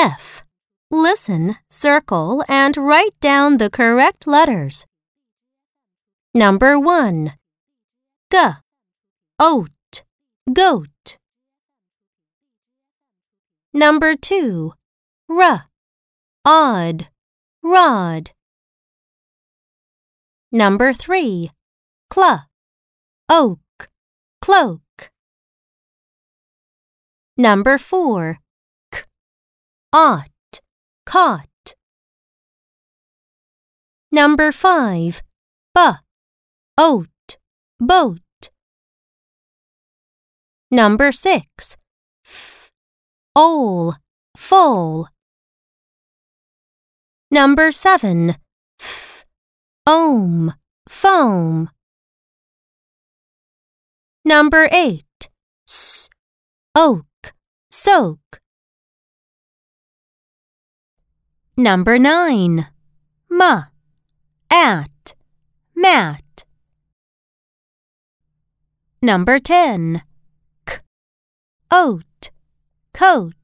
F. Listen, circle, and write down the correct letters. Number 1. G. Oat. Goat. Number 2. R. Odd. Rod. Number 3. Cl. Oak. Cloak. Number 4. Ought. Caught. Number 5. B. Oat. Boat. Number 6. F. Ole. Full. Number 7. F. Ohm. Foam. Number 8. S. Oak. Soak. Number 9. Ma. At. Mat. Number 10. K. Oat. Coat.